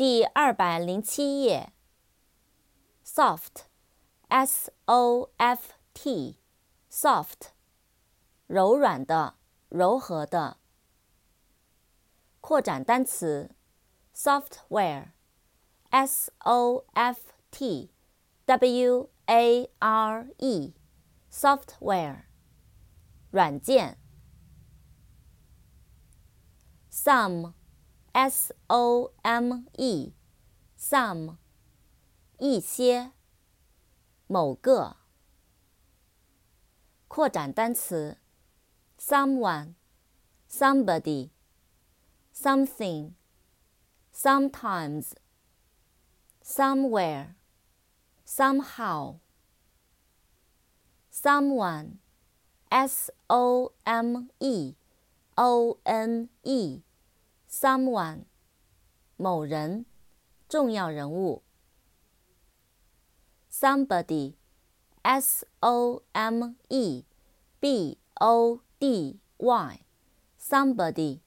第二百零七页。soft，s o f t，soft，柔软的，柔和的。扩展单词，software，s o f t w a r e，software，软件。Some some，s o m e，some，一些，某个。扩展单词，someone，somebody，something。sometimes, somewhere, somehow. Someone, S O M E O N E, someone, 某人，重要人物。Somebody, S O M E B O D Y, somebody,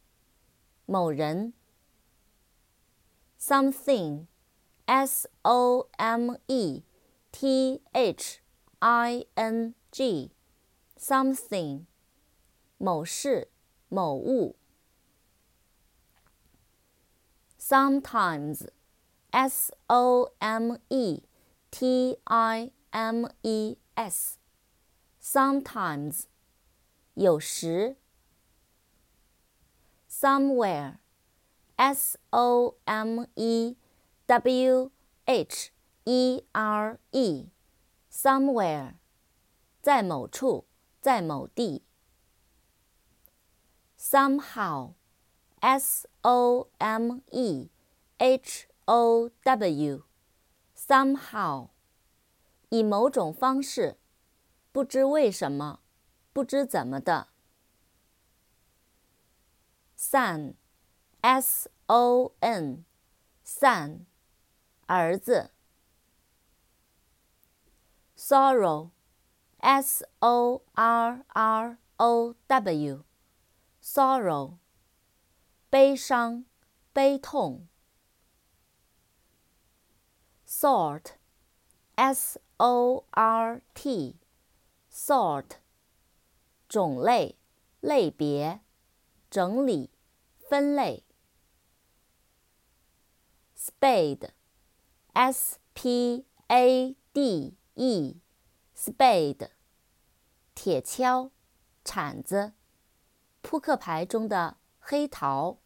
某人。something, s o m e t h i n g, something, 某事、某物。sometimes, s o m e t i m e s, sometimes, 有时。somewhere S O M E W H E R E，somewhere，在某处，在某地。 Somehow，S O M E H O W，somehow，以某种方式，不知为什么，不知怎么的。Son。S O N，son，儿子。Sorrow，S O R R O W，sorrow， 悲伤，悲痛。Sort，S O R T，sort，种类，类别，整理，分类。spade, s p a d e, spade，铁锹，铲子，扑克牌中的黑桃。